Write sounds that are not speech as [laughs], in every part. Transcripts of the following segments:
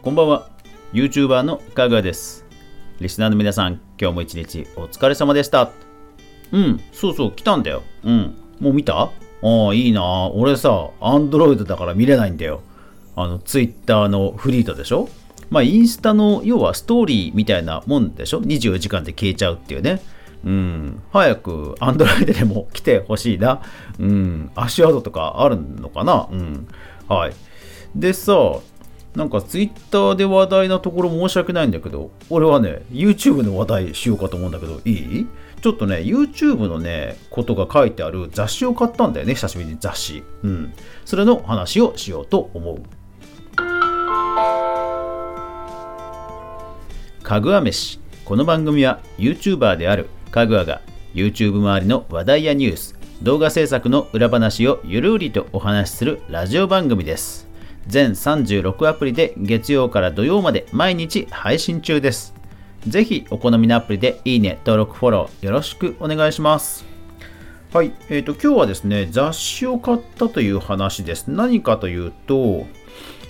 こんばんは。YouTuber のかぐわです。リスナーの皆さん今日も一日お疲れ様でした。うんそうそう来たんだよ。うんもう見た？ああいいな。俺さ Android だから見れないんだよ。あの Twitter のフリートでしょ？まあインスタの要はストーリーみたいなもんでしょ？24時間で消えちゃうっていうね。うん、早く Android でも来てほしいな。うん、足跡とかあるのかな？うん。はい。でさ、なんか Twitter で話題なところ申し訳ないんだけど、俺はね、YouTube の話題しようかと思うんだけど、いい？ちょっとね、YouTube のね、ことが書いてある雑誌を買ったんだよね、久しぶりに雑誌。うん。それの話をしようと思う。かぐわ飯。この番組は YouTuber であるかぐわが YouTube 周りの話題やニュース、動画制作の裏話をゆるりとお話しするラジオ番組です。全36アプリで月曜から土曜まで毎日配信中です。ぜひお好みのアプリでいいね、登録、フォローよろしくお願いします。はい、えーと、今日はですね、雑誌を買ったという話です。何かというと、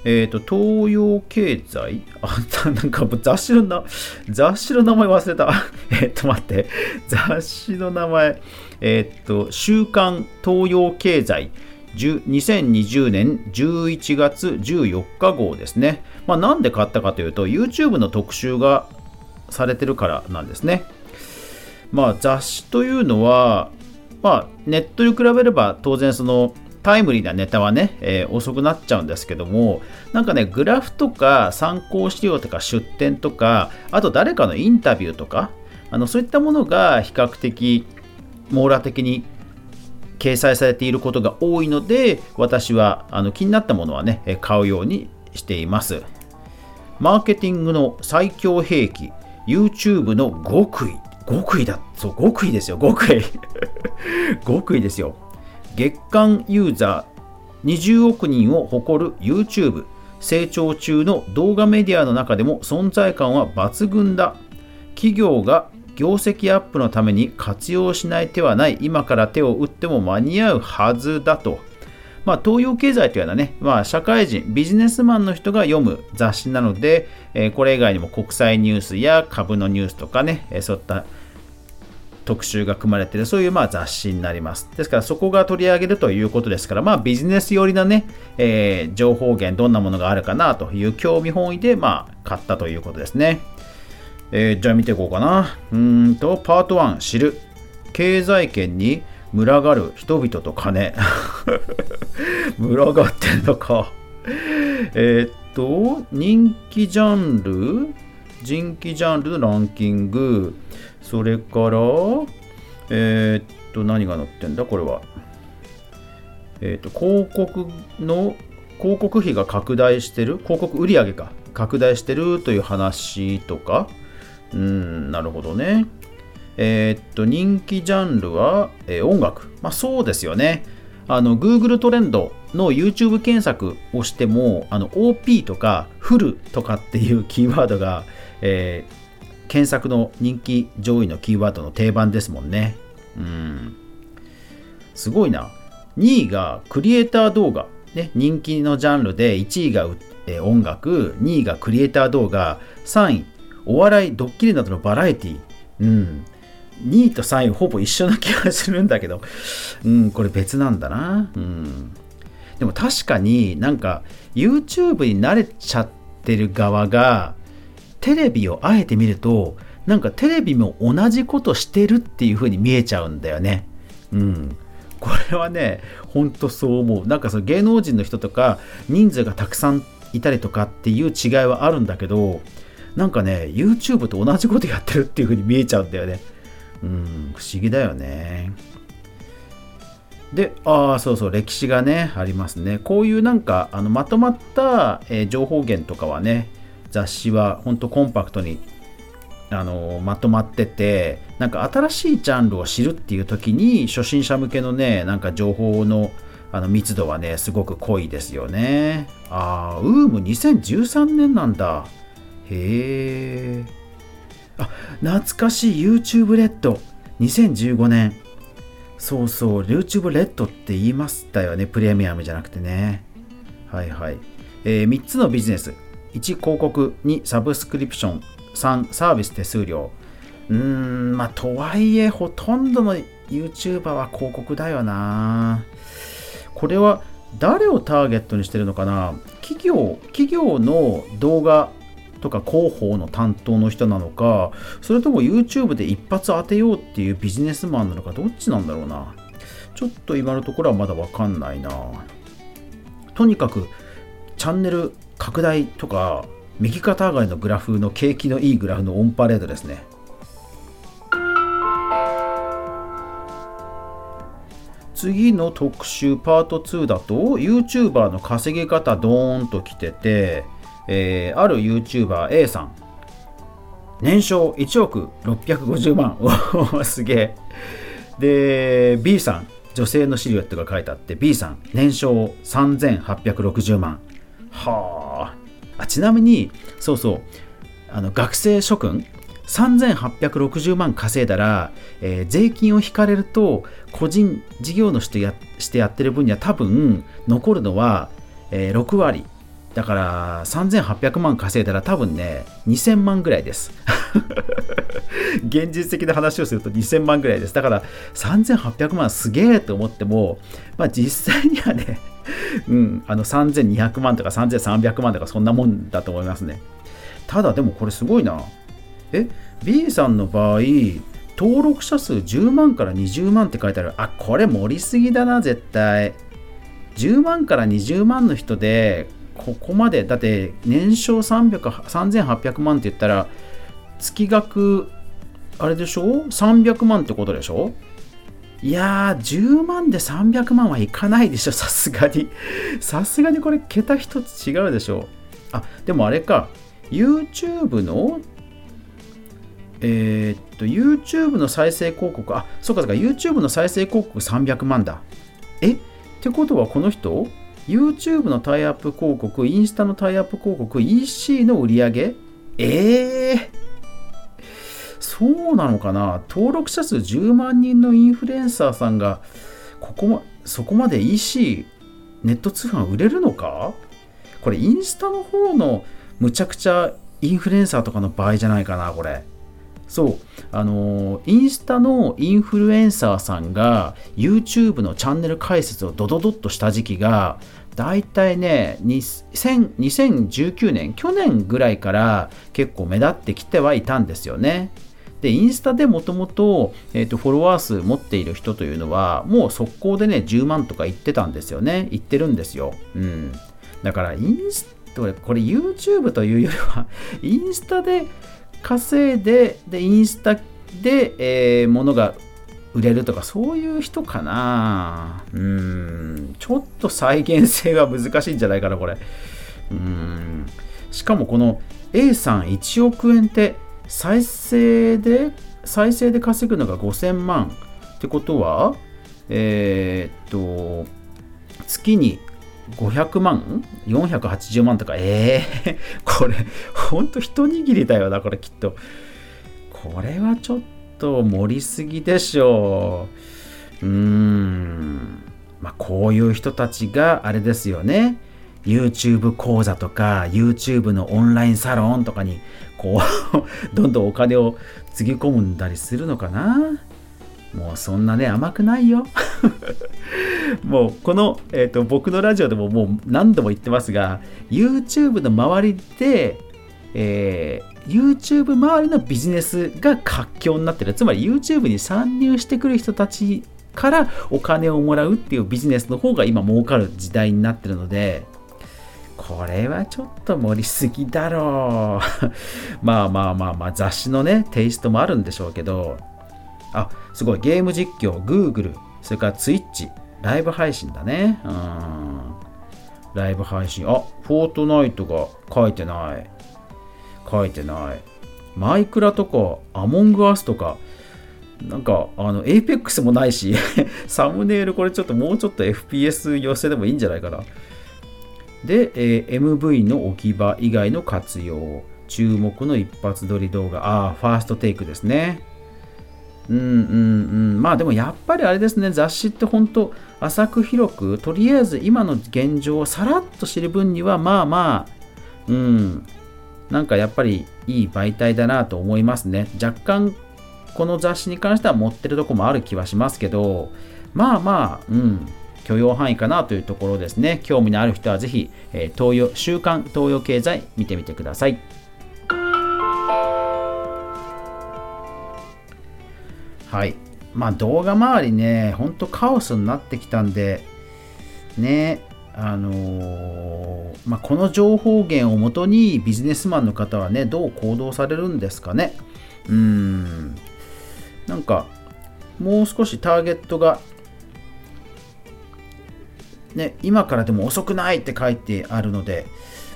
えっ、ー、と、東洋経済？[laughs] あ、なんか雑誌のな、雑誌の名前忘れた。[laughs] えっと、待って。雑誌の名前。えっ、ー、と、週刊東洋経済。2020年11月14日号ですね。まあ、なんで買ったかというと、YouTube の特集がされてるからなんですね。まあ、雑誌というのは、まあ、ネットに比べれば当然そのタイムリーなネタはね、えー、遅くなっちゃうんですけども、なんかね、グラフとか参考資料とか出典とか、あと誰かのインタビューとか、あのそういったものが比較的網羅的に掲載されていることが多いので、私はあの気になったものはね、買うようにしています。マーケティングの最強兵器、YouTube の極意。極意だ。そう、極意ですよ、極意。[laughs] 極意ですよ。月間ユーザー20億人を誇る YouTube 成長中の動画メディアの中でも存在感は抜群だ企業が業績アップのために活用しない手はない今から手を打っても間に合うはずだと。まあ、東洋経済というのはね、まあ、社会人、ビジネスマンの人が読む雑誌なので、え、これ以外にも国際ニュースや株のニュースとかね、え、そういった特集が組まれている、そういうまあ雑誌になります。ですからそこが取り上げるということですから、まあビジネス寄りなね、えー、情報源、どんなものがあるかなという興味本位でまあ買ったということですね。えー、じゃあ見ていこうかな。うんと、パート1、知る。経済圏に群がる人々と金。[laughs] 群がってんのか。え、っと、人気ジャンル？人気ジャンルのランキング。それから、えー、っと、何が載ってんだ？これは。え、っと、広告の、広告費が拡大してる？広告売上か。拡大してるという話とか、うん、なるほどね。えー、っと、人気ジャンルは、えー、音楽。まあそうですよね。あの、Google トレンドの YouTube 検索をしても、あの、OP とか、フルとかっていうキーワードが、えー、検索の人気上位のキーワードの定番ですもんね。うん。すごいな。2位がクリエイター動画。ね、人気のジャンルで1位が、えー、音楽、2位がクリエイター動画、3位お笑い、ドッキリなどのバラエティうん。2位と3位ほぼ一緒な気がするんだけど、うん、これ別なんだな。うん。でも確かになんか YouTube に慣れちゃってる側がテレビをあえて見るとなんかテレビも同じことしてるっていう風に見えちゃうんだよね。うん。これはね、ほんとそう思う。なんかその芸能人の人とか人数がたくさんいたりとかっていう違いはあるんだけど、なんかね、YouTube と同じことやってるっていう風に見えちゃうんだよね。うん、不思議だよね。で、ああ、そうそう、歴史がね、ありますね。こういうなんか、あのまとまった、えー、情報源とかはね、雑誌は本当コンパクトにあのまとまってて、なんか新しいジャンルを知るっていう時に、初心者向けのね、なんか情報のあの密度はね、すごく濃いですよね。ああ、ウーム2013年なんだ。へえ。あ、懐かしい YouTube レッド。2015年。そうそう、YouTube レッドって言いましたよね。プレミアムじゃなくてね。はいはい。えー、3つのビジネス。1広告2サブスクリプション3サービス手数料うーんまあとはいえほとんどの YouTuber は広告だよなこれは誰をターゲットにしてるのかな？企業企業の動画とか広報の担当の人なのかそれとも YouTube で一発当てようっていうビジネスマンなのかどっちなんだろうな。ちょっと今のところはまだわかんないな。とにかくチャンネル拡大とか右肩上がりのグラフの景気のいいグラフのオンパレードですね。次の特集パート2だと YouTuber の稼ぎ方ドーンと来てて、えー、ある YouTuber A さん。年商1億650万。[laughs] おすげえ。で B さん。女性のシルエットが書いてあって B さん。年商3860万。はあ。ちなみにそうそう。あの学生諸君。3860万稼いだら、えー、税金を引かれると個人事業主とやしてやってる分には多分残るのは、えー、6割。だから3800万稼いだら多分ね2000万ぐらいです。[laughs] 現実的な話をすると2000万ぐらいです。だから3800万すげえと思ってもまあ実際にはね [laughs] うん、あの3200万とか3300万とかそんなもんだと思いますね。ただでもこれすごいな。え B さんの場合登録者数10万から20万って書いてある。あこれ盛りすぎだな絶対。10万から20万の人でここまでだって年商3800万って言ったら月額あれでしょ？300万ってことでしょ？いやー10万で300万はいかないでしょ？さすがに。[laughs] さすがにこれ桁一つ違うでしょ？あでもあれか。YouTube のえー、っと、YouTube の再生広告、あ、そうかそうか、YouTube の再生広告300万だ。え？ってことはこの人？YouTube のタイアップ広告、インスタのタイアップ広告、EC の売り上げ？えー、そうなのかな？登録者数10万人のインフルエンサーさんが、ここま、そこまで EC、ネット通販売れるのか？これインスタの方のむちゃくちゃインフルエンサーとかの場合じゃないかな、これ。そう。あのインスタのインフルエンサーさんが YouTube のチャンネル開設をドドドッとした時期がだいたいね2019年去年ぐらいから結構目立ってきてはいたんですよね。でインスタでもともとフォロワー数持っている人というのはもう速攻でね10万とか言ってたんですよね。言ってるんですよ、うん、だからインスタこれ YouTube というよりはインスタで稼いで、で、インスタで、えー、物が売れるとか、そういう人かなうん、ちょっと再現性が難しいんじゃないかな、これ。うん。しかもこの A さん1億円って再生で、再生で稼ぐのが5000万ってことは、えー、っと、月に500万 ?480 万とか、ええー、[laughs] これ、ほんと一握りだよな、これきっと。これはちょっと盛りすぎでしょう。うーん。まあ、こういう人たちがあれですよね。YouTube 講座とか YouTube のオンラインサロンとかにこう [laughs] どんどんお金をつぎ込んだりするのかなもうそんなね甘くないよ [laughs] もうこの、えーと、僕のラジオでももう何度も言ってますが YouTube の周りで、えー、YouTube 周りのビジネスが活況になってるつまり YouTube に参入してくる人たちからお金をもらうっていうビジネスの方が今儲かる時代になってるのでこれはちょっと盛りすぎだろう [laughs] まあまあまあまあ雑誌のねテイストもあるんでしょうけどあすごいゲーム実況 Google それから Twitch ライブ配信だね。うん。ライブ配信。あ、フォートナイトが書いてない。書いてない。マイクラとか、アモングアスとか、なんか、あの、 Apex もないし、[laughs] サムネイルこれちょっともうちょっと FPS 寄せでもいいんじゃないかな。で、えー、MV の置き場以外の活用。注目の一発撮り動画。ああ、ファーストテイクですね。うんうんうんまあでもやっぱりあれですね雑誌って本当浅く広くとりあえず今の現状をさらっと知る分にはまあまあうん、なんかやっぱりいい媒体だなと思いますね。若干この雑誌に関しては持ってるとこもある気はしますけど、まあまあ、うん、許容範囲かなというところですね。興味のある人はぜひ、えー、東洋週刊東洋経済見てみてください。はい。まあ動画周りね、ほんとカオスになってきたんで、ね、あのー、まあ、この情報源をもとにビジネスマンの方はね、どう行動されるんですかね。うん。なんか、もう少しターゲットが、ね、今からでも遅くないって書いてあるので、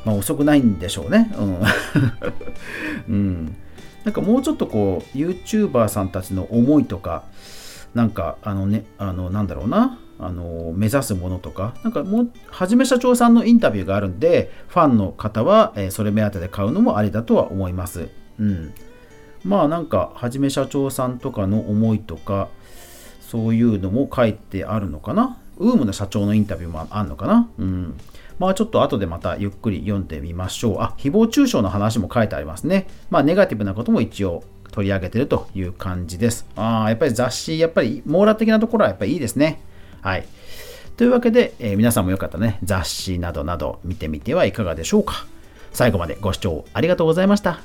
まあ、遅くないんでしょうね。うん。[laughs] うん、なんかもうちょっとこう、YouTuber さんたちの思いとか、なんか、あのね、あの、なんだろうな、あの、目指すものとか、なんかもう、はじめ社長さんのインタビューがあるんで、ファンの方は、え、それ目当てで買うのもありだとは思います。うん。まあなんか、はじめ社長さんとかの思いとか、そういうのも書いてあるのかな。ウームの社長のインタビューもあるのかな。うん。まあちょっと後でまたゆっくり読んでみましょう。あ、誹謗中傷の話も書いてありますね。まあネガティブなことも一応取り上げてるという感じです。ああ、やっぱり雑誌、やっぱり網羅的なところはやっぱりいいですね。はい。というわけで、えー、皆さんもよかったね、雑誌などなど見てみてはいかがでしょうか。最後までご視聴ありがとうございました。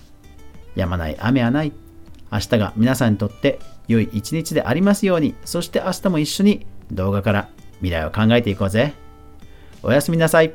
やまない雨はない。明日が皆さんにとって良い一日でありますように、そして明日も一緒に動画から未来を考えていこうぜ。おやすみなさい。